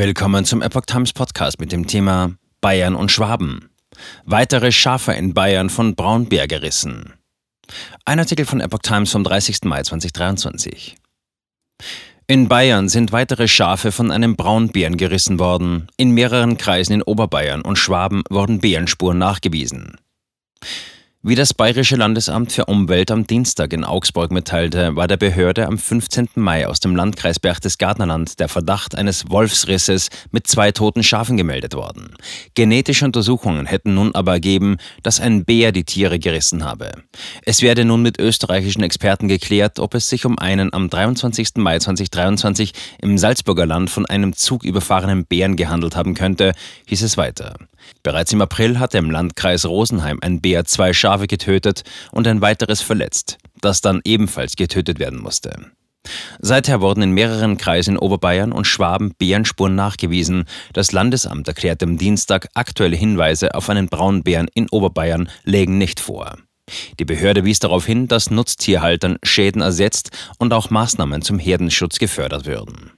Willkommen zum Epoch Times Podcast mit dem Thema Bayern und Schwaben. Weitere Schafe in Bayern von Braunbär gerissen. Ein Artikel von Epoch Times vom 30. Mai 2023. In Bayern sind weitere Schafe von einem Braunbären gerissen worden. In mehreren Kreisen in Oberbayern und Schwaben wurden Bärenspuren nachgewiesen. Wie das Bayerische Landesamt für Umwelt am Dienstag in Augsburg mitteilte, war der Behörde am 15. Mai aus dem Landkreis Berchtesgadenerland der Verdacht eines Wolfsrisses mit zwei toten Schafen gemeldet worden. Genetische Untersuchungen hätten nun aber ergeben, dass ein Bär die Tiere gerissen habe. Es werde nun mit österreichischen Experten geklärt, ob es sich um einen am 23. Mai 2023 im Salzburger Land von einem Zug überfahrenen Bären gehandelt haben könnte, hieß es weiter. Bereits im April hatte im Landkreis Rosenheim ein Bär zwei Schafe getötet und ein weiteres verletzt, das dann ebenfalls getötet werden musste. Seither wurden in mehreren Kreisen in Oberbayern und Schwaben Bärenspuren nachgewiesen. Das Landesamt erklärte am Dienstag, aktuelle Hinweise auf einen Braunbären in Oberbayern lägen nicht vor. Die Behörde wies darauf hin, dass Nutztierhaltern Schäden ersetzt und auch Maßnahmen zum Herdenschutz gefördert würden.